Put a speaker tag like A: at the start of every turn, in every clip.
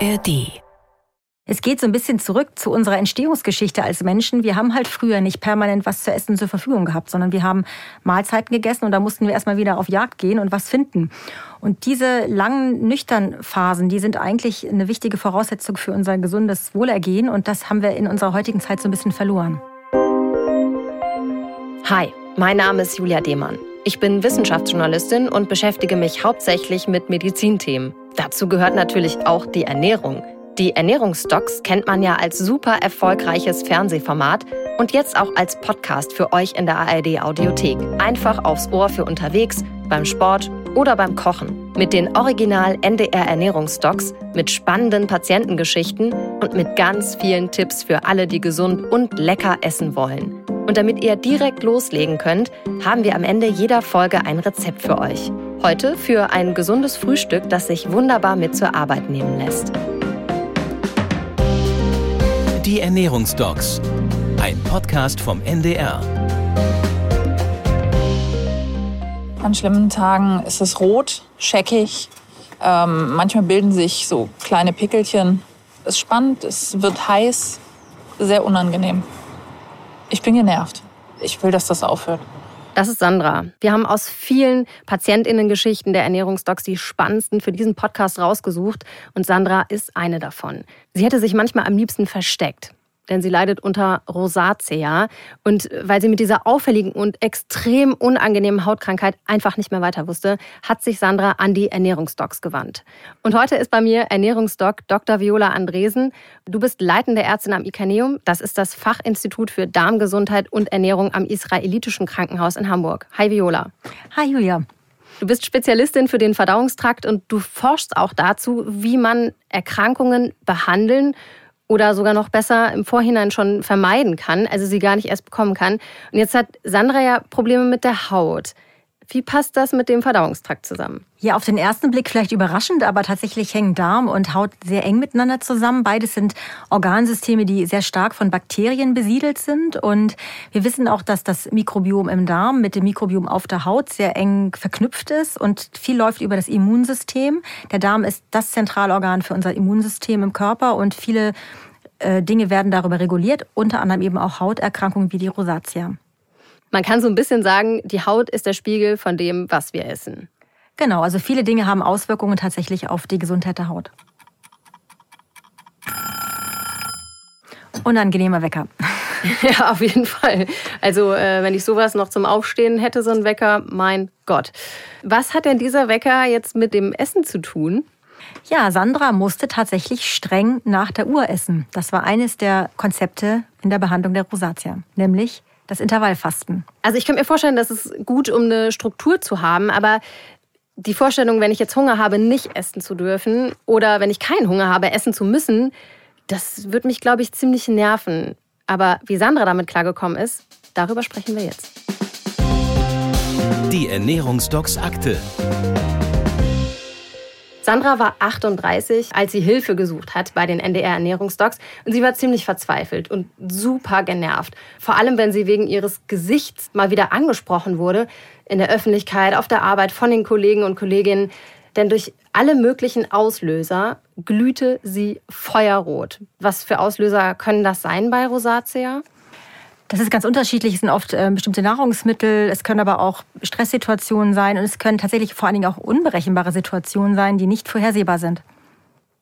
A: ARD.
B: Es geht so ein bisschen zurück zu unserer Entstehungsgeschichte als Menschen. Wir haben halt früher nicht permanent was zu essen zur Verfügung gehabt, sondern wir haben Mahlzeiten gegessen und da mussten wir erstmal wieder auf Jagd gehen und was finden. Und diese langen nüchtern Phasen, die sind eigentlich eine wichtige Voraussetzung für unser gesundes Wohlergehen und das haben wir in unserer heutigen Zeit so ein bisschen verloren.
C: Hi, mein Name ist Julia Demann. Ich bin Wissenschaftsjournalistin und beschäftige mich hauptsächlich mit Medizinthemen. Dazu gehört natürlich auch die Ernährung. Die Ernährungsdocs kennt man ja als super erfolgreiches Fernsehformat und jetzt auch als Podcast für euch in der ARD Audiothek. Einfach aufs Ohr für unterwegs, beim Sport oder beim Kochen. Mit den Original NDR Ernährungsdocs, mit spannenden Patientengeschichten und mit ganz vielen Tipps für alle, die gesund und lecker essen wollen. Und damit ihr direkt loslegen könnt, haben wir am Ende jeder Folge ein Rezept für euch. Heute für ein gesundes Frühstück, das sich wunderbar mit zur Arbeit nehmen lässt.
A: Die Ernährungsdocs. Ein Podcast vom NDR.
D: An schlimmen Tagen ist es rot, scheckig. Ähm, manchmal bilden sich so kleine Pickelchen. Es ist spannend, es wird heiß, sehr unangenehm. Ich bin genervt. Ich will, dass das aufhört.
C: Das ist Sandra. Wir haben aus vielen Patientinnengeschichten der Ernährungsdocs die spannendsten für diesen Podcast rausgesucht und Sandra ist eine davon. Sie hätte sich manchmal am liebsten versteckt denn sie leidet unter Rosacea. Und weil sie mit dieser auffälligen und extrem unangenehmen Hautkrankheit einfach nicht mehr weiter wusste, hat sich Sandra an die Ernährungsdocs gewandt. Und heute ist bei mir Ernährungsdoc Dr. Viola Andresen. Du bist leitende Ärztin am Ikaneum. Das ist das Fachinstitut für Darmgesundheit und Ernährung am Israelitischen Krankenhaus in Hamburg. Hi Viola.
B: Hi Julia.
C: Du bist Spezialistin für den Verdauungstrakt und du forschst auch dazu, wie man Erkrankungen behandeln oder sogar noch besser im Vorhinein schon vermeiden kann, also sie gar nicht erst bekommen kann. Und jetzt hat Sandra ja Probleme mit der Haut. Wie passt das mit dem Verdauungstrakt zusammen?
B: Ja, auf den ersten Blick vielleicht überraschend, aber tatsächlich hängen Darm und Haut sehr eng miteinander zusammen. Beides sind Organsysteme, die sehr stark von Bakterien besiedelt sind. Und wir wissen auch, dass das Mikrobiom im Darm mit dem Mikrobiom auf der Haut sehr eng verknüpft ist und viel läuft über das Immunsystem. Der Darm ist das Zentralorgan für unser Immunsystem im Körper und viele äh, Dinge werden darüber reguliert, unter anderem eben auch Hauterkrankungen wie die Rosatia.
C: Man kann so ein bisschen sagen, die Haut ist der Spiegel von dem, was wir essen.
B: Genau, also viele Dinge haben Auswirkungen tatsächlich auf die Gesundheit der Haut. Unangenehmer Wecker.
C: Ja, auf jeden Fall. Also, äh, wenn ich sowas noch zum Aufstehen hätte, so ein Wecker, mein Gott. Was hat denn dieser Wecker jetzt mit dem Essen zu tun?
B: Ja, Sandra musste tatsächlich streng nach der Uhr essen. Das war eines der Konzepte in der Behandlung der Rosatia, nämlich das Intervallfasten.
C: Also ich kann mir vorstellen, dass es gut, um eine Struktur zu haben, aber die Vorstellung, wenn ich jetzt Hunger habe, nicht essen zu dürfen oder wenn ich keinen Hunger habe, essen zu müssen, das wird mich, glaube ich, ziemlich nerven. Aber wie Sandra damit klargekommen ist, darüber sprechen wir jetzt.
A: Die Ernährungsdocs Akte.
C: Sandra war 38, als sie Hilfe gesucht hat bei den NDR Ernährungsdocs und sie war ziemlich verzweifelt und super genervt. Vor allem, wenn sie wegen ihres Gesichts mal wieder angesprochen wurde, in der Öffentlichkeit, auf der Arbeit, von den Kollegen und Kolleginnen. Denn durch alle möglichen Auslöser glühte sie feuerrot. Was für Auslöser können das sein bei Rosacea?
B: Das ist ganz unterschiedlich. Es sind oft äh, bestimmte Nahrungsmittel, es können aber auch Stresssituationen sein und es können tatsächlich vor allen Dingen auch unberechenbare Situationen sein, die nicht vorhersehbar sind.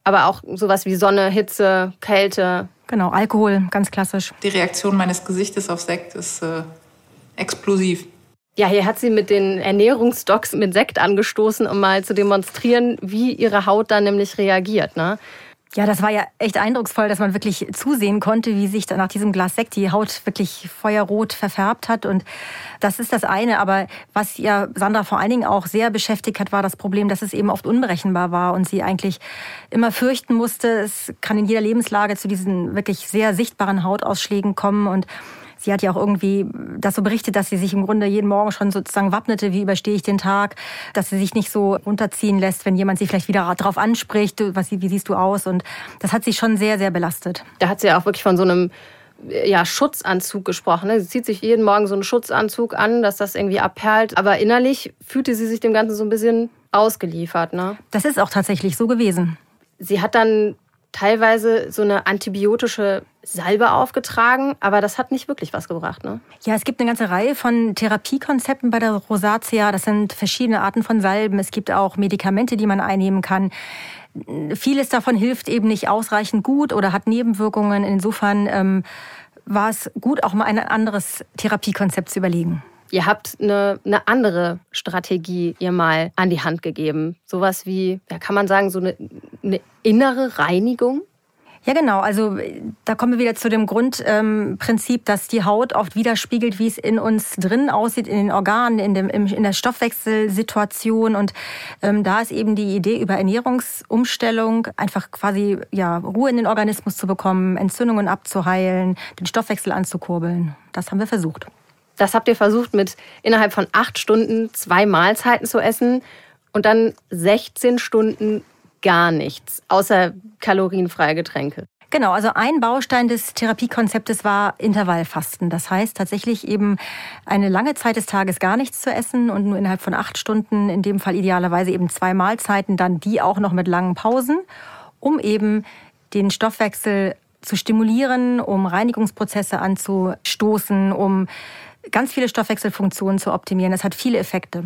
C: Aber auch sowas wie Sonne, Hitze, Kälte.
B: Genau, Alkohol, ganz klassisch.
D: Die Reaktion meines Gesichtes auf Sekt ist äh, explosiv.
C: Ja, hier hat sie mit den Ernährungsdocs mit Sekt angestoßen, um mal zu demonstrieren, wie ihre Haut da nämlich reagiert. Ne?
B: Ja, das war ja echt eindrucksvoll, dass man wirklich zusehen konnte, wie sich nach diesem Glas Sekt die Haut wirklich feuerrot verfärbt hat. Und das ist das eine. Aber was ja Sandra vor allen Dingen auch sehr beschäftigt hat, war das Problem, dass es eben oft unberechenbar war und sie eigentlich immer fürchten musste, es kann in jeder Lebenslage zu diesen wirklich sehr sichtbaren Hautausschlägen kommen und Sie hat ja auch irgendwie das so berichtet, dass sie sich im Grunde jeden Morgen schon sozusagen wappnete, wie überstehe ich den Tag, dass sie sich nicht so runterziehen lässt, wenn jemand sie vielleicht wieder darauf anspricht, was, wie siehst du aus? Und das hat sie schon sehr, sehr belastet.
C: Da hat sie ja auch wirklich von so einem ja, Schutzanzug gesprochen. Ne? Sie zieht sich jeden Morgen so einen Schutzanzug an, dass das irgendwie abperlt. Aber innerlich fühlte sie sich dem Ganzen so ein bisschen ausgeliefert. Ne?
B: Das ist auch tatsächlich so gewesen.
C: Sie hat dann teilweise so eine antibiotische Salbe aufgetragen, aber das hat nicht wirklich was gebracht, ne?
B: Ja, es gibt eine ganze Reihe von Therapiekonzepten bei der Rosatia. Das sind verschiedene Arten von Salben. Es gibt auch Medikamente, die man einnehmen kann. Vieles davon hilft eben nicht ausreichend gut oder hat Nebenwirkungen. Insofern ähm, war es gut, auch mal ein anderes Therapiekonzept zu überlegen.
C: Ihr habt eine, eine andere Strategie ihr mal an die Hand gegeben. Sowas wie, ja, kann man sagen, so eine, eine innere Reinigung?
B: Ja, genau. Also da kommen wir wieder zu dem Grundprinzip, ähm, dass die Haut oft widerspiegelt, wie es in uns drin aussieht, in den Organen, in, dem, in der Stoffwechselsituation. Und ähm, da ist eben die Idee über Ernährungsumstellung, einfach quasi ja, Ruhe in den Organismus zu bekommen, Entzündungen abzuheilen, den Stoffwechsel anzukurbeln. Das haben wir versucht.
C: Das habt ihr versucht, mit innerhalb von acht Stunden zwei Mahlzeiten zu essen und dann 16 Stunden gar nichts, außer kalorienfreie Getränke.
B: Genau, also ein Baustein des Therapiekonzeptes war Intervallfasten. Das heißt tatsächlich eben eine lange Zeit des Tages gar nichts zu essen und nur innerhalb von acht Stunden, in dem Fall idealerweise eben zwei Mahlzeiten, dann die auch noch mit langen Pausen, um eben den Stoffwechsel zu stimulieren, um Reinigungsprozesse anzustoßen, um ganz viele Stoffwechselfunktionen zu optimieren. Das hat viele Effekte.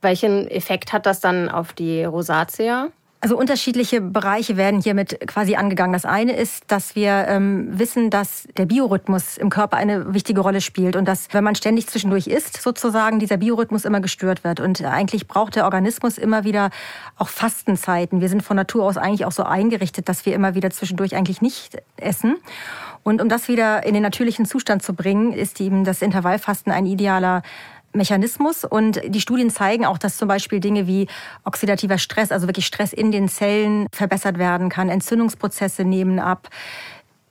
C: Welchen Effekt hat das dann auf die Rosatia?
B: Also unterschiedliche Bereiche werden hiermit quasi angegangen. Das eine ist, dass wir ähm, wissen, dass der Biorhythmus im Körper eine wichtige Rolle spielt und dass, wenn man ständig zwischendurch isst, sozusagen dieser Biorhythmus immer gestört wird. Und eigentlich braucht der Organismus immer wieder auch Fastenzeiten. Wir sind von Natur aus eigentlich auch so eingerichtet, dass wir immer wieder zwischendurch eigentlich nicht essen. Und um das wieder in den natürlichen Zustand zu bringen, ist eben das Intervallfasten ein idealer Mechanismus und die Studien zeigen auch, dass zum Beispiel Dinge wie oxidativer Stress, also wirklich Stress in den Zellen verbessert werden kann, Entzündungsprozesse nehmen ab.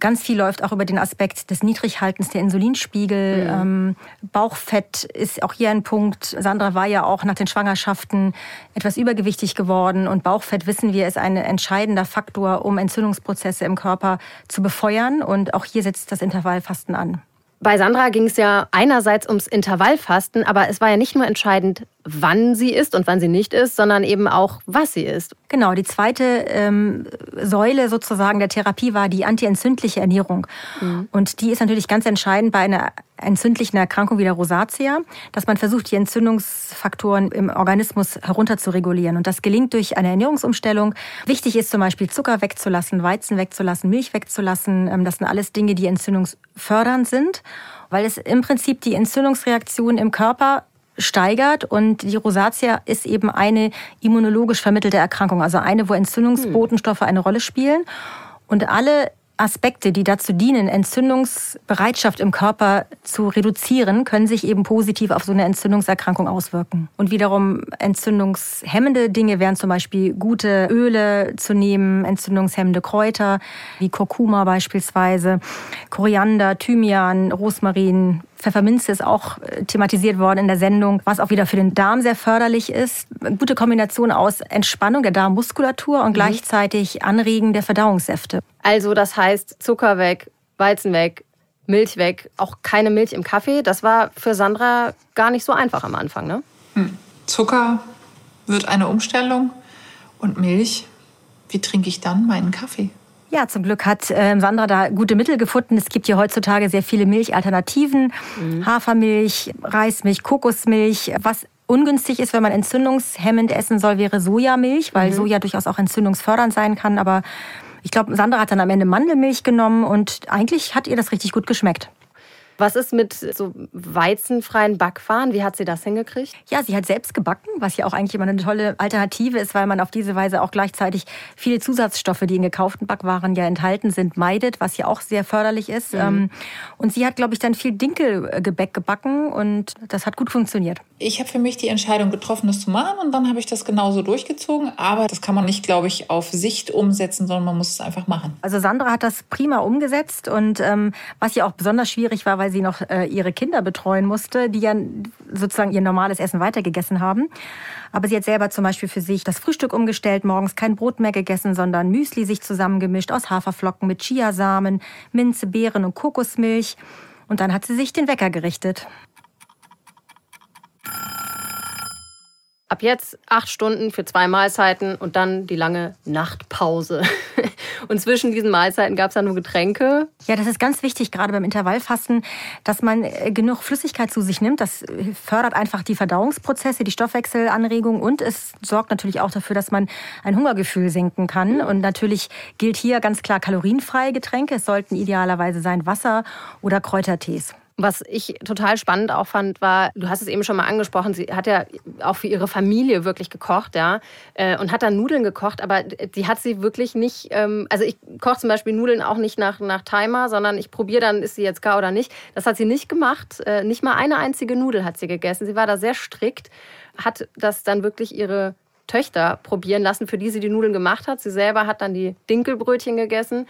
B: Ganz viel läuft auch über den Aspekt des Niedrighaltens der Insulinspiegel. Mhm. Ähm, Bauchfett ist auch hier ein Punkt. Sandra war ja auch nach den Schwangerschaften etwas übergewichtig geworden. Und Bauchfett, wissen wir, ist ein entscheidender Faktor, um Entzündungsprozesse im Körper zu befeuern. Und auch hier setzt das Intervallfasten an.
C: Bei Sandra ging es ja einerseits ums Intervallfasten, aber es war ja nicht nur entscheidend, wann sie isst und wann sie nicht isst, sondern eben auch, was sie isst.
B: Genau, die zweite ähm, Säule sozusagen der Therapie war die antientzündliche Ernährung. Mhm. Und die ist natürlich ganz entscheidend bei einer entzündlichen Erkrankung wie der Rosatia, dass man versucht, die Entzündungsfaktoren im Organismus herunter zu regulieren. Und das gelingt durch eine Ernährungsumstellung. Wichtig ist zum Beispiel Zucker wegzulassen, Weizen wegzulassen, Milch wegzulassen. Ähm, das sind alles Dinge, die entzündungsfördernd sind, weil es im Prinzip die Entzündungsreaktion im Körper steigert und die Rosatia ist eben eine immunologisch vermittelte Erkrankung, also eine, wo Entzündungsbotenstoffe eine Rolle spielen. Und alle Aspekte, die dazu dienen, Entzündungsbereitschaft im Körper zu reduzieren, können sich eben positiv auf so eine Entzündungserkrankung auswirken. Und wiederum entzündungshemmende Dinge wären zum Beispiel gute Öle zu nehmen, entzündungshemmende Kräuter wie Kurkuma beispielsweise, Koriander, Thymian, Rosmarin, Pfefferminze ist auch äh, thematisiert worden in der Sendung, was auch wieder für den Darm sehr förderlich ist. Eine gute Kombination aus Entspannung der Darmmuskulatur und mhm. gleichzeitig Anregen der Verdauungssäfte.
C: Also das heißt Zucker weg, Weizen weg, Milch weg, auch keine Milch im Kaffee. Das war für Sandra gar nicht so einfach am Anfang, ne?
D: Hm. Zucker wird eine Umstellung und Milch. Wie trinke ich dann meinen Kaffee?
B: Ja, zum Glück hat äh, Sandra da gute Mittel gefunden. Es gibt hier heutzutage sehr viele Milchalternativen. Mhm. Hafermilch, Reismilch, Kokosmilch. Was ungünstig ist, wenn man entzündungshemmend essen soll, wäre Sojamilch, weil mhm. Soja durchaus auch entzündungsfördernd sein kann. Aber ich glaube, Sandra hat dann am Ende Mandelmilch genommen und eigentlich hat ihr das richtig gut geschmeckt.
C: Was ist mit so weizenfreien Backwaren? Wie hat sie das hingekriegt?
B: Ja, sie hat selbst gebacken, was ja auch eigentlich immer eine tolle Alternative ist, weil man auf diese Weise auch gleichzeitig viele Zusatzstoffe, die in gekauften Backwaren ja enthalten sind, meidet, was ja auch sehr förderlich ist. Mhm. Ähm, und sie hat, glaube ich, dann viel Dinkelgebäck gebacken und das hat gut funktioniert.
D: Ich habe für mich die Entscheidung getroffen, das zu machen und dann habe ich das genauso durchgezogen. Aber das kann man nicht, glaube ich, auf Sicht umsetzen, sondern man muss es einfach machen.
B: Also Sandra hat das prima umgesetzt und ähm, was ja auch besonders schwierig war, weil sie noch äh, ihre Kinder betreuen musste, die ja sozusagen ihr normales Essen weitergegessen haben. Aber sie hat selber zum Beispiel für sich das Frühstück umgestellt, morgens kein Brot mehr gegessen, sondern Müsli sich zusammengemischt aus Haferflocken mit Chiasamen, Minze, Beeren und Kokosmilch. Und dann hat sie sich den Wecker gerichtet.
C: Ab jetzt acht Stunden für zwei Mahlzeiten und dann die lange Nachtpause. Und zwischen diesen Mahlzeiten gab es dann nur Getränke.
B: Ja, das ist ganz wichtig, gerade beim Intervallfasten, dass man äh, genug Flüssigkeit zu sich nimmt. Das äh, fördert einfach die Verdauungsprozesse, die Stoffwechselanregung und es sorgt natürlich auch dafür, dass man ein Hungergefühl senken kann. Und natürlich gilt hier ganz klar kalorienfreie Getränke. Es sollten idealerweise sein Wasser oder Kräutertees.
C: Was ich total spannend auch fand, war, du hast es eben schon mal angesprochen, sie hat ja auch für ihre Familie wirklich gekocht, ja, äh, und hat dann Nudeln gekocht, aber die hat sie wirklich nicht, ähm, also ich koche zum Beispiel Nudeln auch nicht nach, nach Timer, sondern ich probiere dann, ist sie jetzt gar oder nicht. Das hat sie nicht gemacht, äh, nicht mal eine einzige Nudel hat sie gegessen. Sie war da sehr strikt, hat das dann wirklich ihre Töchter probieren lassen, für die sie die Nudeln gemacht hat. Sie selber hat dann die Dinkelbrötchen gegessen.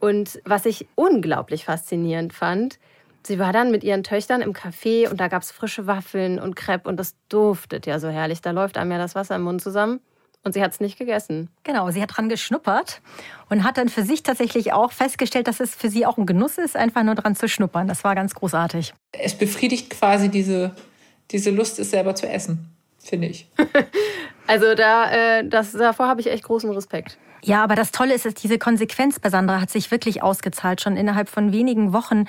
C: Und was ich unglaublich faszinierend fand, Sie war dann mit ihren Töchtern im Café und da gab es frische Waffeln und Crepe und das duftet ja so herrlich. Da läuft einem ja das Wasser im Mund zusammen. Und sie hat es nicht gegessen.
B: Genau, sie hat dran geschnuppert und hat dann für sich tatsächlich auch festgestellt, dass es für sie auch ein Genuss ist, einfach nur dran zu schnuppern. Das war ganz großartig.
D: Es befriedigt quasi diese, diese Lust, es selber zu essen, finde ich.
C: also da, äh, das, davor habe ich echt großen Respekt.
B: Ja, aber das Tolle ist, dass diese Konsequenz bei Sandra hat sich wirklich ausgezahlt. Schon innerhalb von wenigen Wochen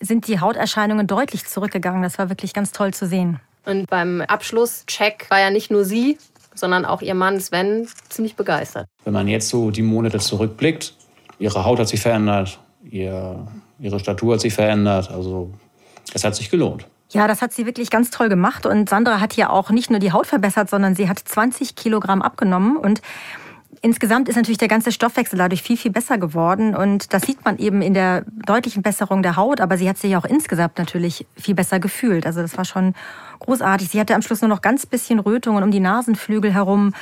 B: sind die Hauterscheinungen deutlich zurückgegangen. Das war wirklich ganz toll zu sehen.
C: Und beim Abschlusscheck war ja nicht nur sie, sondern auch ihr Mann Sven ziemlich begeistert.
E: Wenn man jetzt so die Monate zurückblickt, ihre Haut hat sich verändert, ihr, ihre Statur hat sich verändert. Also es hat sich gelohnt.
B: Ja, das hat sie wirklich ganz toll gemacht. Und Sandra hat ja auch nicht nur die Haut verbessert, sondern sie hat 20 Kilogramm abgenommen. Und Insgesamt ist natürlich der ganze Stoffwechsel dadurch viel, viel besser geworden. Und das sieht man eben in der deutlichen Besserung der Haut. Aber sie hat sich auch insgesamt natürlich viel besser gefühlt. Also das war schon großartig. Sie hatte am Schluss nur noch ganz bisschen Rötungen um die Nasenflügel herum.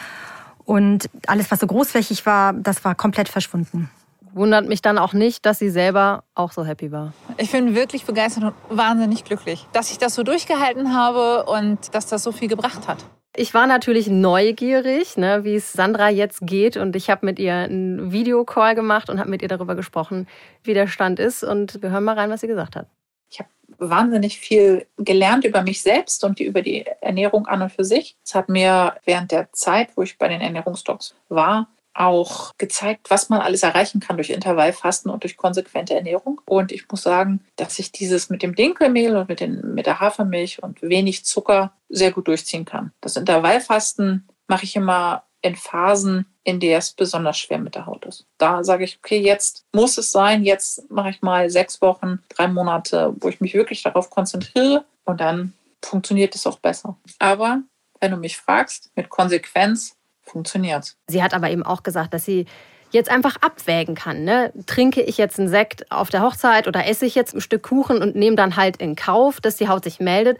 B: Und alles, was so großflächig war, das war komplett verschwunden.
C: Wundert mich dann auch nicht, dass sie selber auch so happy war.
D: Ich bin wirklich begeistert und wahnsinnig glücklich, dass ich das so durchgehalten habe und dass das so viel gebracht hat.
C: Ich war natürlich neugierig, ne, wie es Sandra jetzt geht. Und ich habe mit ihr einen Videocall gemacht und habe mit ihr darüber gesprochen, wie der Stand ist. Und wir hören mal rein, was sie gesagt hat.
D: Ich habe wahnsinnig viel gelernt über mich selbst und über die Ernährung an und für sich. Es hat mir während der Zeit, wo ich bei den Ernährungsdocs war, auch gezeigt, was man alles erreichen kann durch Intervallfasten und durch konsequente Ernährung. Und ich muss sagen, dass ich dieses mit dem Dinkelmehl und mit, den, mit der Hafermilch und wenig Zucker sehr gut durchziehen kann. Das Intervallfasten mache ich immer in Phasen, in der es besonders schwer mit der Haut ist. Da sage ich, okay, jetzt muss es sein, jetzt mache ich mal sechs Wochen, drei Monate, wo ich mich wirklich darauf konzentriere und dann funktioniert es auch besser. Aber wenn du mich fragst, mit Konsequenz funktioniert.
C: Sie hat aber eben auch gesagt, dass sie jetzt einfach abwägen kann. Ne? Trinke ich jetzt einen Sekt auf der Hochzeit oder esse ich jetzt ein Stück Kuchen und nehme dann halt in Kauf, dass die Haut sich meldet?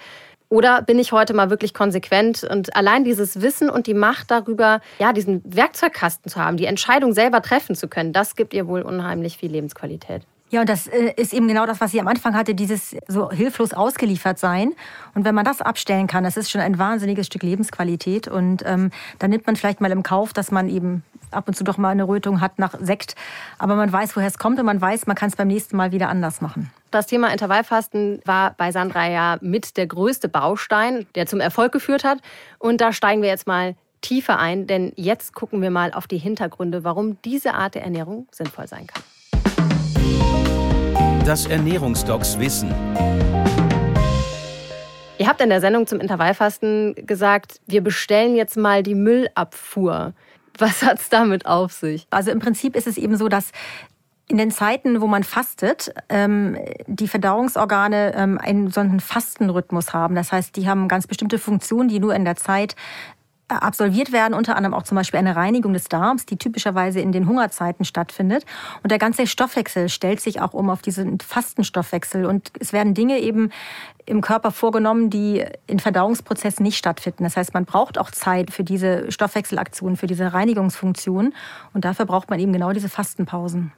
C: Oder bin ich heute mal wirklich konsequent? Und allein dieses Wissen und die Macht darüber, ja, diesen Werkzeugkasten zu haben, die Entscheidung selber treffen zu können, das gibt ihr wohl unheimlich viel Lebensqualität.
B: Ja, und das äh, ist eben genau das, was sie am Anfang hatte, dieses so hilflos ausgeliefert sein. Und wenn man das abstellen kann, das ist schon ein wahnsinniges Stück Lebensqualität. Und ähm, dann nimmt man vielleicht mal im Kauf, dass man eben ab und zu doch mal eine Rötung hat nach Sekt. Aber man weiß, woher es kommt und man weiß, man kann es beim nächsten Mal wieder anders machen.
C: Das Thema Intervallfasten war bei Sandra ja mit der größte Baustein, der zum Erfolg geführt hat. Und da steigen wir jetzt mal tiefer ein, denn jetzt gucken wir mal auf die Hintergründe, warum diese Art der Ernährung sinnvoll sein kann
A: das Ernährungsdocs wissen.
C: Ihr habt in der Sendung zum Intervallfasten gesagt, wir bestellen jetzt mal die Müllabfuhr. Was hat es damit auf sich?
B: Also im Prinzip ist es eben so, dass in den Zeiten, wo man fastet, ähm, die Verdauungsorgane ähm, einen so einen Fastenrhythmus haben. Das heißt, die haben ganz bestimmte Funktionen, die nur in der Zeit absolviert werden, unter anderem auch zum Beispiel eine Reinigung des Darms, die typischerweise in den Hungerzeiten stattfindet. Und der ganze Stoffwechsel stellt sich auch um auf diesen Fastenstoffwechsel. Und es werden Dinge eben im Körper vorgenommen, die in Verdauungsprozessen nicht stattfinden. Das heißt, man braucht auch Zeit für diese Stoffwechselaktion, für diese Reinigungsfunktion. Und dafür braucht man eben genau diese Fastenpausen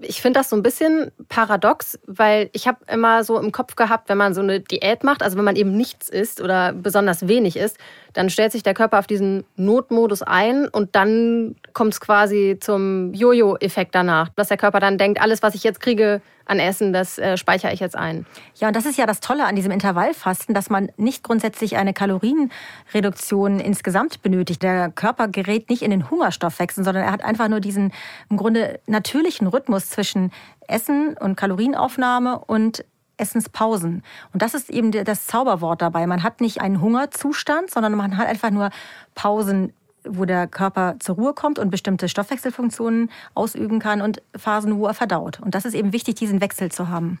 C: ich finde das so ein bisschen paradox, weil ich habe immer so im Kopf gehabt, wenn man so eine Diät macht, also wenn man eben nichts isst oder besonders wenig isst, dann stellt sich der Körper auf diesen Notmodus ein und dann kommt es quasi zum Jojo-Effekt danach, dass der Körper dann denkt, alles, was ich jetzt kriege, an Essen, das äh, speichere ich jetzt ein.
B: Ja, und das ist ja das Tolle an diesem Intervallfasten, dass man nicht grundsätzlich eine Kalorienreduktion insgesamt benötigt. Der Körper gerät nicht in den Hungerstoffwechsel, sondern er hat einfach nur diesen im Grunde natürlichen Rhythmus zwischen Essen und Kalorienaufnahme und Essenspausen. Und das ist eben das Zauberwort dabei. Man hat nicht einen Hungerzustand, sondern man hat einfach nur Pausen wo der Körper zur Ruhe kommt und bestimmte Stoffwechselfunktionen ausüben kann und Phasen, wo er verdaut. Und das ist eben wichtig, diesen Wechsel zu haben.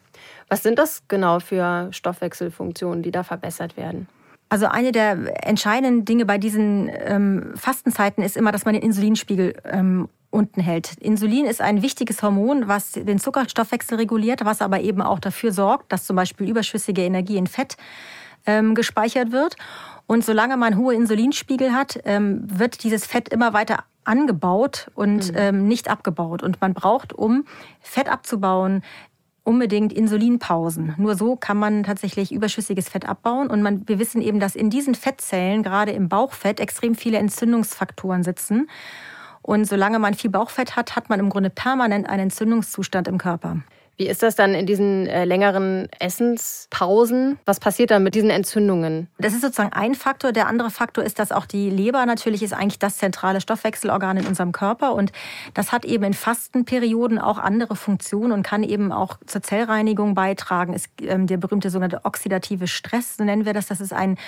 C: Was sind das genau für Stoffwechselfunktionen, die da verbessert werden?
B: Also eine der entscheidenden Dinge bei diesen ähm, Fastenzeiten ist immer, dass man den Insulinspiegel ähm, unten hält. Insulin ist ein wichtiges Hormon, was den Zuckerstoffwechsel reguliert, was aber eben auch dafür sorgt, dass zum Beispiel überschüssige Energie in Fett ähm, gespeichert wird. Und solange man hohe Insulinspiegel hat, ähm, wird dieses Fett immer weiter angebaut und mhm. ähm, nicht abgebaut. Und man braucht, um Fett abzubauen, unbedingt Insulinpausen. Nur so kann man tatsächlich überschüssiges Fett abbauen. Und man, wir wissen eben, dass in diesen Fettzellen, gerade im Bauchfett, extrem viele Entzündungsfaktoren sitzen. Und solange man viel Bauchfett hat, hat man im Grunde permanent einen Entzündungszustand im Körper.
C: Wie ist das dann in diesen äh, längeren Essenspausen? Was passiert dann mit diesen Entzündungen?
B: Das ist sozusagen ein Faktor. Der andere Faktor ist, dass auch die Leber natürlich ist eigentlich das zentrale Stoffwechselorgan in unserem Körper und das hat eben in Fastenperioden auch andere Funktionen und kann eben auch zur Zellreinigung beitragen. Ist ähm, der berühmte sogenannte oxidative Stress, so nennen wir das. Das ist ein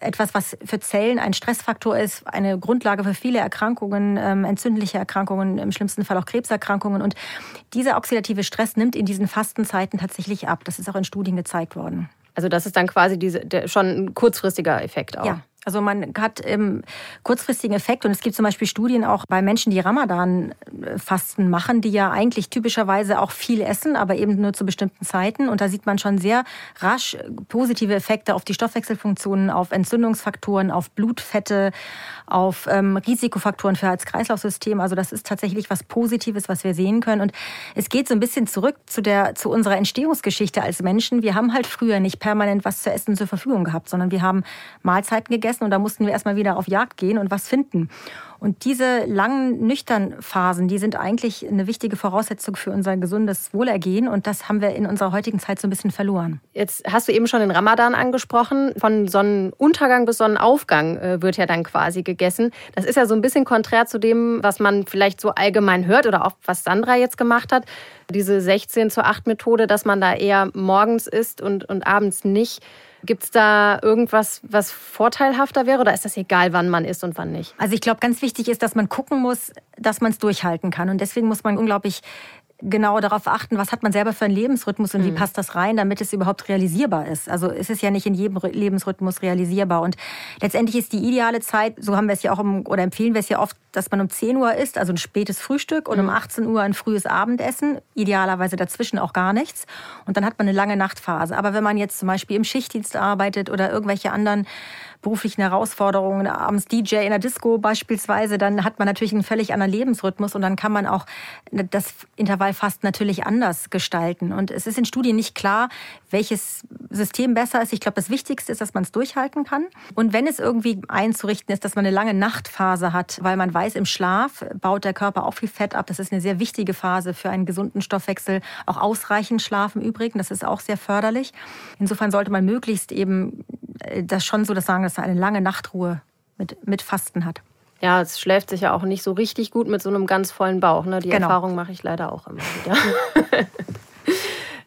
B: etwas, was für Zellen ein Stressfaktor ist, eine Grundlage für viele Erkrankungen, ähm, entzündliche Erkrankungen, im schlimmsten Fall auch Krebserkrankungen. Und dieser oxidative Stress nimmt in diesen Fastenzeiten tatsächlich ab. Das ist auch in Studien gezeigt worden.
C: Also das ist dann quasi diese, der, schon ein kurzfristiger Effekt auch.
B: Ja, also man hat ähm, kurzfristigen Effekt und es gibt zum Beispiel Studien auch bei Menschen, die Ramadan-Fasten machen, die ja eigentlich typischerweise auch viel essen, aber eben nur zu bestimmten Zeiten. Und da sieht man schon sehr rasch positive Effekte auf die Stoffwechselfunktionen, auf Entzündungsfaktoren, auf Blutfette, auf ähm, Risikofaktoren für Herz-Kreislauf-System. Also das ist tatsächlich was Positives, was wir sehen können. Und es geht so ein bisschen zurück zu, der, zu unserer Entstehungsgeschichte als Menschen. Wir haben halt früher nicht permanent was zu essen zur Verfügung gehabt, sondern wir haben Mahlzeiten gegessen gegessen und da mussten wir erstmal wieder auf Jagd gehen und was finden. Und diese langen nüchtern Phasen, die sind eigentlich eine wichtige Voraussetzung für unser gesundes Wohlergehen und das haben wir in unserer heutigen Zeit so ein bisschen verloren.
C: Jetzt hast du eben schon den Ramadan angesprochen. Von Sonnenuntergang bis Sonnenaufgang äh, wird ja dann quasi gegessen. Das ist ja so ein bisschen konträr zu dem, was man vielleicht so allgemein hört oder auch was Sandra jetzt gemacht hat. Diese 16 zu 8 Methode, dass man da eher morgens isst und, und abends nicht. Gibt es da irgendwas, was vorteilhafter wäre oder ist das egal, wann man isst und wann nicht?
B: Also ich glaube, ganz wichtig ist, dass man gucken muss, dass man es durchhalten kann. Und deswegen muss man unglaublich genau darauf achten, was hat man selber für einen Lebensrhythmus und mhm. wie passt das rein, damit es überhaupt realisierbar ist. Also es ist ja nicht in jedem Lebensrhythmus realisierbar. Und letztendlich ist die ideale Zeit, so haben wir es ja auch, im, oder empfehlen wir es ja oft, dass man um 10 Uhr isst, also ein spätes Frühstück und mhm. um 18 Uhr ein frühes Abendessen, idealerweise dazwischen auch gar nichts. Und dann hat man eine lange Nachtphase. Aber wenn man jetzt zum Beispiel im Schichtdienst arbeitet oder irgendwelche anderen beruflichen Herausforderungen, abends DJ in der Disco beispielsweise, dann hat man natürlich einen völlig anderen Lebensrhythmus und dann kann man auch das Intervallfasten natürlich anders gestalten. Und es ist in Studien nicht klar, welches System besser ist. Ich glaube, das Wichtigste ist, dass man es durchhalten kann. Und wenn es irgendwie einzurichten ist, dass man eine lange Nachtphase hat, weil man weiß, im Schlaf baut der Körper auch viel Fett ab. Das ist eine sehr wichtige Phase für einen gesunden Stoffwechsel. Auch ausreichend Schlaf im Übrigen, das ist auch sehr förderlich. Insofern sollte man möglichst eben äh, das schon so das sagen, dass er eine lange Nachtruhe mit, mit Fasten hat.
C: Ja, es schläft sich ja auch nicht so richtig gut mit so einem ganz vollen Bauch. Ne? Die genau. Erfahrung mache ich leider auch immer wieder.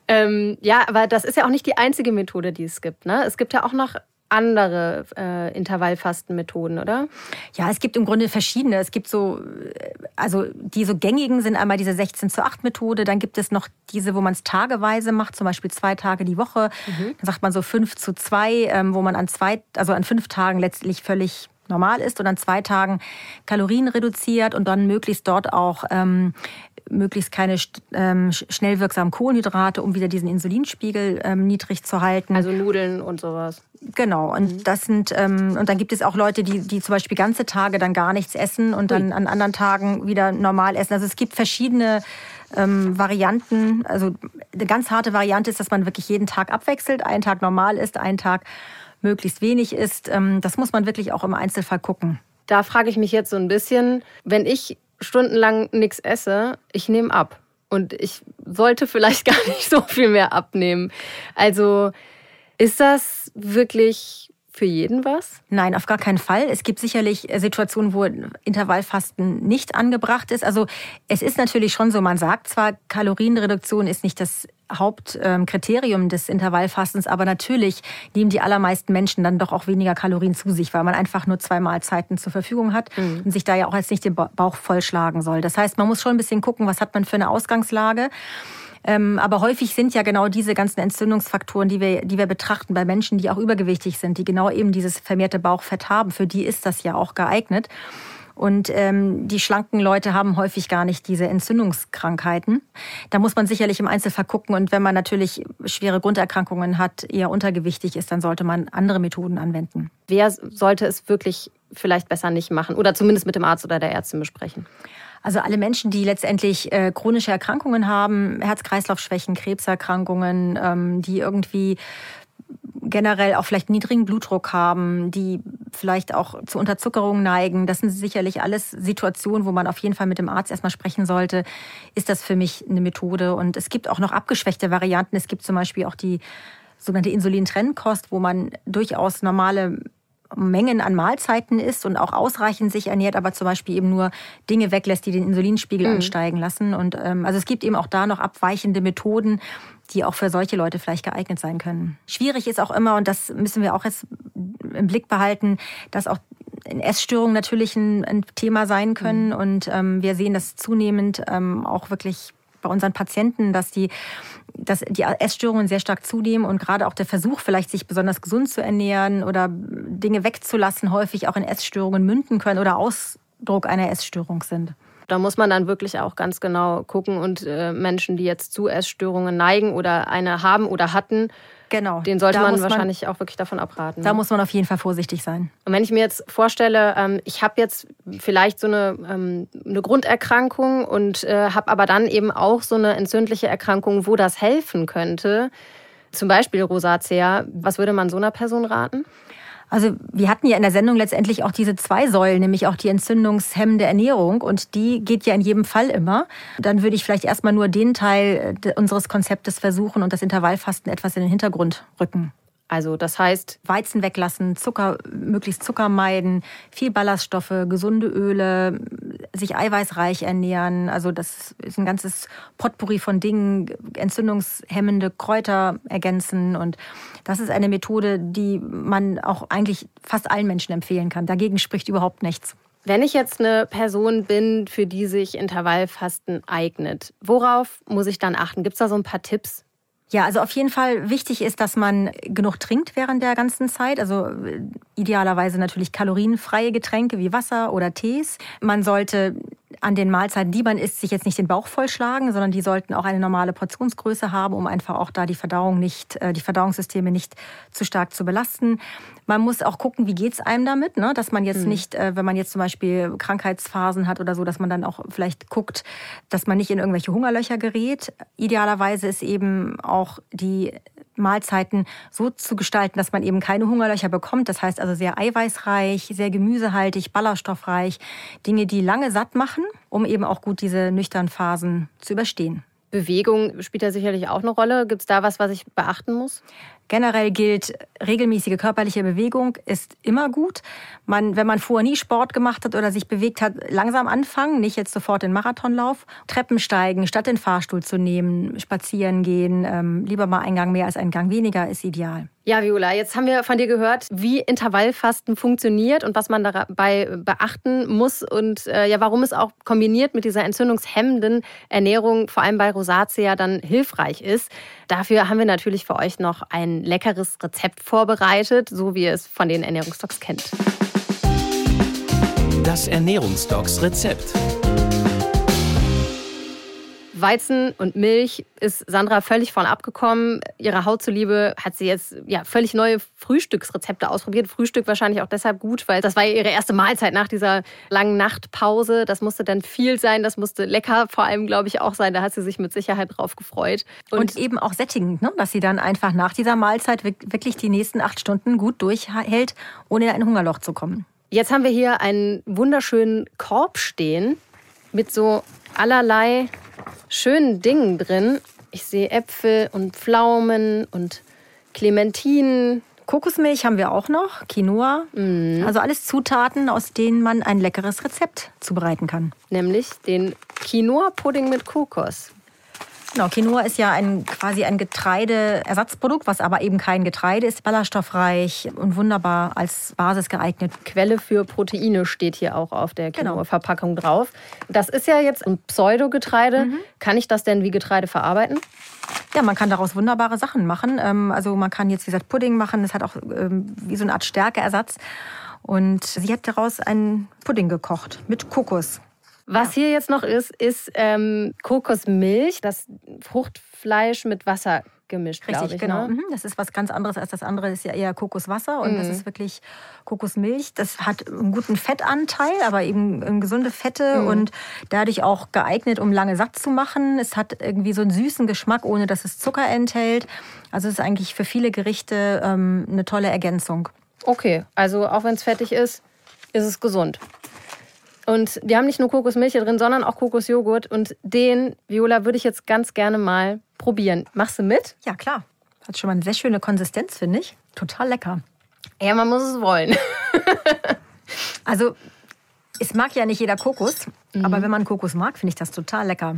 C: ähm, ja, aber das ist ja auch nicht die einzige Methode, die es gibt. Ne? Es gibt ja auch noch andere äh, Intervallfastenmethoden, oder?
B: Ja, es gibt im Grunde verschiedene. Es gibt so, äh, also die so gängigen sind einmal diese 16 zu 8 Methode, dann gibt es noch diese, wo man es tageweise macht, zum Beispiel zwei Tage die Woche. Mhm. Dann sagt man so 5 zu 2, ähm, wo man an zwei, also an fünf Tagen letztlich völlig normal ist und an zwei Tagen Kalorien reduziert und dann möglichst dort auch ähm, möglichst keine ähm, schnell wirksamen Kohlenhydrate, um wieder diesen Insulinspiegel ähm, niedrig zu halten.
C: Also Nudeln und sowas.
B: Genau, und mhm. das sind ähm, und dann gibt es auch Leute, die, die zum Beispiel ganze Tage dann gar nichts essen und dann an anderen Tagen wieder normal essen. Also es gibt verschiedene ähm, Varianten. Also eine ganz harte Variante ist, dass man wirklich jeden Tag abwechselt, einen Tag normal ist, einen Tag möglichst wenig ist. Ähm, das muss man wirklich auch im Einzelfall gucken.
C: Da frage ich mich jetzt so ein bisschen, wenn ich stundenlang nichts esse, ich nehme ab. und ich sollte vielleicht gar nicht so viel mehr abnehmen. Also ist das wirklich für jeden was?
B: Nein, auf gar keinen Fall. Es gibt sicherlich Situationen, wo Intervallfasten nicht angebracht ist. Also es ist natürlich schon so, man sagt zwar, Kalorienreduktion ist nicht das Hauptkriterium des Intervallfastens, aber natürlich nehmen die allermeisten Menschen dann doch auch weniger Kalorien zu sich, weil man einfach nur zwei Mahlzeiten zur Verfügung hat mhm. und sich da ja auch jetzt nicht den Bauch vollschlagen soll. Das heißt, man muss schon ein bisschen gucken, was hat man für eine Ausgangslage. Ähm, aber häufig sind ja genau diese ganzen Entzündungsfaktoren, die wir, die wir betrachten bei Menschen, die auch übergewichtig sind, die genau eben dieses vermehrte Bauchfett haben, für die ist das ja auch geeignet. Und ähm, die schlanken Leute haben häufig gar nicht diese Entzündungskrankheiten. Da muss man sicherlich im Einzelfall gucken. Und wenn man natürlich schwere Grunderkrankungen hat, eher untergewichtig ist, dann sollte man andere Methoden anwenden.
C: Wer sollte es wirklich vielleicht besser nicht machen? Oder zumindest mit dem Arzt oder der Ärztin besprechen?
B: Also alle Menschen, die letztendlich äh, chronische Erkrankungen haben, Herz-Kreislauf-Schwächen, Krebserkrankungen, ähm, die irgendwie generell auch vielleicht niedrigen Blutdruck haben, die vielleicht auch zu Unterzuckerung neigen. Das sind sicherlich alles Situationen, wo man auf jeden Fall mit dem Arzt erstmal sprechen sollte. Ist das für mich eine Methode? Und es gibt auch noch abgeschwächte Varianten. Es gibt zum Beispiel auch die sogenannte Insulintrennkost, wo man durchaus normale Mengen an Mahlzeiten isst und auch ausreichend sich ernährt, aber zum Beispiel eben nur Dinge weglässt, die den Insulinspiegel mhm. ansteigen lassen. Und ähm, also es gibt eben auch da noch abweichende Methoden, die auch für solche Leute vielleicht geeignet sein können. Schwierig ist auch immer, und das müssen wir auch jetzt im Blick behalten, dass auch Essstörungen natürlich ein, ein Thema sein können. Mhm. Und ähm, wir sehen das zunehmend ähm, auch wirklich bei unseren Patienten, dass die, dass die Essstörungen sehr stark zunehmen und gerade auch der Versuch, vielleicht sich besonders gesund zu ernähren oder Dinge wegzulassen, häufig auch in Essstörungen münden können oder Ausdruck einer Essstörung sind.
C: Da muss man dann wirklich auch ganz genau gucken und äh, Menschen, die jetzt zu Essstörungen neigen oder eine haben oder hatten,
B: Genau.
C: Den sollte man wahrscheinlich man, auch wirklich davon abraten.
B: Da muss man auf jeden Fall vorsichtig sein.
C: Und wenn ich mir jetzt vorstelle, ähm, ich habe jetzt vielleicht so eine, ähm, eine Grunderkrankung und äh, habe aber dann eben auch so eine entzündliche Erkrankung, wo das helfen könnte, zum Beispiel Rosacea, was würde man so einer Person raten?
B: Also wir hatten ja in der Sendung letztendlich auch diese zwei Säulen, nämlich auch die entzündungshemmende Ernährung und die geht ja in jedem Fall immer. Dann würde ich vielleicht erstmal nur den Teil äh, unseres Konzeptes versuchen und das Intervallfasten etwas in den Hintergrund rücken.
C: Also das heißt
B: Weizen weglassen, Zucker möglichst Zucker meiden, viel Ballaststoffe, gesunde Öle, sich eiweißreich ernähren. Also das ist ein ganzes Potpourri von Dingen, entzündungshemmende Kräuter ergänzen und das ist eine Methode, die man auch eigentlich fast allen Menschen empfehlen kann. Dagegen spricht überhaupt nichts.
C: Wenn ich jetzt eine Person bin, für die sich Intervallfasten eignet, worauf muss ich dann achten? Gibt es da so ein paar Tipps?
B: Ja, also auf jeden Fall wichtig ist, dass man genug trinkt während der ganzen Zeit. Also äh, idealerweise natürlich kalorienfreie Getränke wie Wasser oder Tees. Man sollte an den Mahlzeiten, die man isst, sich jetzt nicht den Bauch vollschlagen, sondern die sollten auch eine normale Portionsgröße haben, um einfach auch da die Verdauung nicht, äh, die Verdauungssysteme nicht zu stark zu belasten. Man muss auch gucken, wie geht's einem damit, ne? dass man jetzt mhm. nicht, äh, wenn man jetzt zum Beispiel Krankheitsphasen hat oder so, dass man dann auch vielleicht guckt, dass man nicht in irgendwelche Hungerlöcher gerät. Idealerweise ist eben auch die Mahlzeiten so zu gestalten, dass man eben keine Hungerlöcher bekommt. Das heißt also sehr eiweißreich, sehr gemüsehaltig, ballaststoffreich, Dinge, die lange satt machen, um eben auch gut diese nüchternen Phasen zu überstehen.
C: Bewegung spielt da sicherlich auch eine Rolle. Gibt es da was, was ich beachten muss?
B: Generell gilt, regelmäßige körperliche Bewegung ist immer gut. Man, wenn man vorher nie Sport gemacht hat oder sich bewegt hat, langsam anfangen, nicht jetzt sofort den Marathonlauf. Treppen steigen, statt den Fahrstuhl zu nehmen, spazieren gehen, ähm, lieber mal einen Gang mehr als einen Gang weniger ist ideal.
C: Ja, Viola, jetzt haben wir von dir gehört, wie Intervallfasten funktioniert und was man dabei beachten muss und äh, ja, warum es auch kombiniert mit dieser entzündungshemmenden Ernährung, vor allem bei Rosacea, dann hilfreich ist. Dafür haben wir natürlich für euch noch leckeres Rezept vorbereitet, so wie ihr es von den Ernährungsdocs kennt.
A: Das Ernährungsdocs-Rezept.
C: Weizen und Milch ist Sandra völlig von abgekommen. Ihrer Haut zuliebe hat sie jetzt ja, völlig neue Frühstücksrezepte ausprobiert. Frühstück wahrscheinlich auch deshalb gut, weil das war ihre erste Mahlzeit nach dieser langen Nachtpause. Das musste dann viel sein, das musste lecker vor allem, glaube ich, auch sein. Da hat sie sich mit Sicherheit drauf gefreut.
B: Und, und eben auch sättigend, ne? dass sie dann einfach nach dieser Mahlzeit wirklich die nächsten acht Stunden gut durchhält, ohne in ein Hungerloch zu kommen.
C: Jetzt haben wir hier einen wunderschönen Korb stehen mit so allerlei schönen Dingen drin. Ich sehe Äpfel und Pflaumen und Clementinen.
B: Kokosmilch haben wir auch noch, Quinoa.
C: Mhm.
B: Also alles Zutaten, aus denen man ein leckeres Rezept zubereiten kann.
C: Nämlich den Quinoa-Pudding mit Kokos.
B: Genau, Quinoa ist ja ein, quasi ein Getreideersatzprodukt, was aber eben kein Getreide ist, ballaststoffreich und wunderbar als Basis geeignet.
C: Quelle für Proteine steht hier auch auf der
B: Genau.
C: Quinoa-Verpackung drauf. Das ist ja jetzt ein Pseudogetreide. Kann ich das denn wie Getreide verarbeiten?
B: Ja, man kann daraus wunderbare Sachen machen. Ähm, Also man kann jetzt, wie gesagt, Pudding machen. Das hat auch ähm, wie so eine Art Stärkeersatz. Und sie hat daraus einen Pudding gekocht mit Kokos.
C: Was hier jetzt noch ist, ist ähm, Kokosmilch, das Fruchtfleisch mit Wasser gemischt,
B: Richtig,
C: ich.
B: genau.
C: Ne?
B: Mhm, Das ist was ganz anderes als das andere. Das ist ja eher Kokoswasser und das ist wirklich Kokosmilch. Das hat einen guten Fettanteil, aber eben ähm, gesunde Fette und dadurch auch geeignet, um lange satt zu machen. Es hat irgendwie so einen süßen Geschmack, ohne dass es Zucker enthält. Also es ist eigentlich für viele Gerichte ähm, eine tolle Ergänzung.
C: Okay, also auch wenn es fettig ist, ist es gesund. Und die haben nicht nur Kokosmilch hier drin, sondern auch Kokosjoghurt. Und den, Viola, würde ich jetzt ganz gerne mal probieren. Machst du mit?
B: Ja, klar. Hat schon mal eine sehr schöne Konsistenz, finde ich. Total lecker.
C: Ja, man muss es wollen.
B: Also, es mag ja nicht jeder Kokos, aber wenn man Kokos mag, finde ich das total lecker.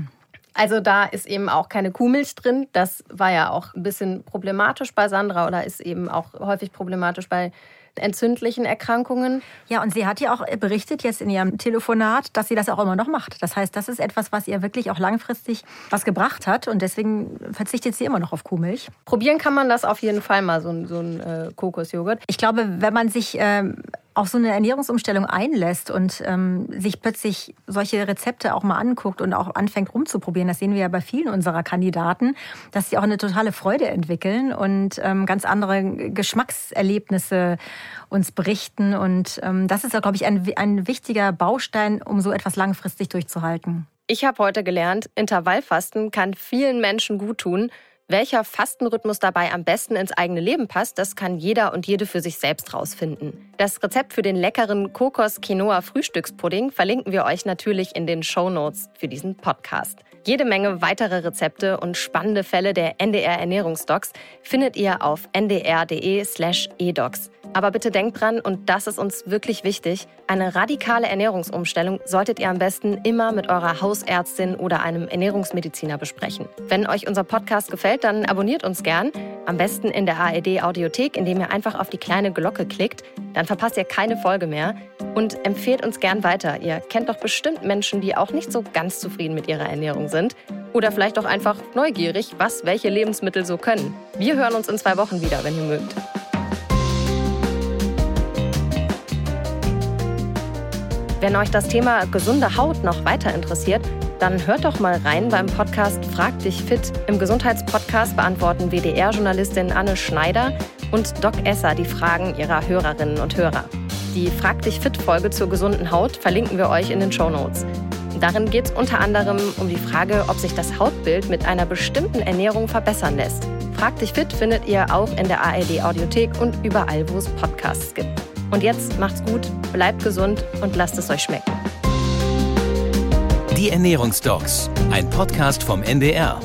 C: Also da ist eben auch keine Kuhmilch drin. Das war ja auch ein bisschen problematisch bei Sandra oder ist eben auch häufig problematisch bei entzündlichen Erkrankungen.
B: Ja, und sie hat ja auch berichtet jetzt in ihrem Telefonat, dass sie das auch immer noch macht. Das heißt, das ist etwas, was ihr wirklich auch langfristig was gebracht hat und deswegen verzichtet sie immer noch auf Kuhmilch.
C: Probieren kann man das auf jeden Fall mal, so ein, so ein äh, Kokosjoghurt.
B: Ich glaube, wenn man sich ähm, auf so eine Ernährungsumstellung einlässt und ähm, sich plötzlich solche Rezepte auch mal anguckt und auch anfängt rumzuprobieren, das sehen wir ja bei vielen unserer Kandidaten, dass sie auch eine totale Freude entwickeln und ähm, ganz andere Geschmackserlebnisse uns berichten. Und ähm, das ist, glaube ich, ein, ein wichtiger Baustein, um so etwas langfristig durchzuhalten.
C: Ich habe heute gelernt, Intervallfasten kann vielen Menschen gut tun. Welcher Fastenrhythmus dabei am besten ins eigene Leben passt, das kann jeder und jede für sich selbst rausfinden. Das Rezept für den leckeren Kokos-Quinoa-Frühstückspudding verlinken wir euch natürlich in den Shownotes für diesen Podcast. Jede Menge weitere Rezepte und spannende Fälle der NDR Ernährungsdocs findet ihr auf ndr.de/slash edocs. Aber bitte denkt dran, und das ist uns wirklich wichtig, eine radikale Ernährungsumstellung solltet ihr am besten immer mit eurer Hausärztin oder einem Ernährungsmediziner besprechen. Wenn euch unser Podcast gefällt, dann abonniert uns gern. Am besten in der ARD Audiothek, indem ihr einfach auf die kleine Glocke klickt. Dann verpasst ihr keine Folge mehr. Und empfehlt uns gern weiter. Ihr kennt doch bestimmt Menschen, die auch nicht so ganz zufrieden mit ihrer Ernährung sind. Oder vielleicht auch einfach neugierig, was welche Lebensmittel so können. Wir hören uns in zwei Wochen wieder, wenn ihr mögt. Wenn euch das Thema gesunde Haut noch weiter interessiert, dann hört doch mal rein beim Podcast Frag dich fit. Im Gesundheitspodcast beantworten WDR-Journalistin Anne Schneider und Doc Esser die Fragen ihrer Hörerinnen und Hörer. Die Frag dich fit-Folge zur gesunden Haut verlinken wir euch in den Shownotes. Darin geht es unter anderem um die Frage, ob sich das Hautbild mit einer bestimmten Ernährung verbessern lässt. Frag dich fit findet ihr auch in der ARD Audiothek und überall, wo es Podcasts gibt. Und jetzt macht's gut, bleibt gesund und lasst es euch schmecken.
A: Die Ernährungsdocs, ein Podcast vom NDR.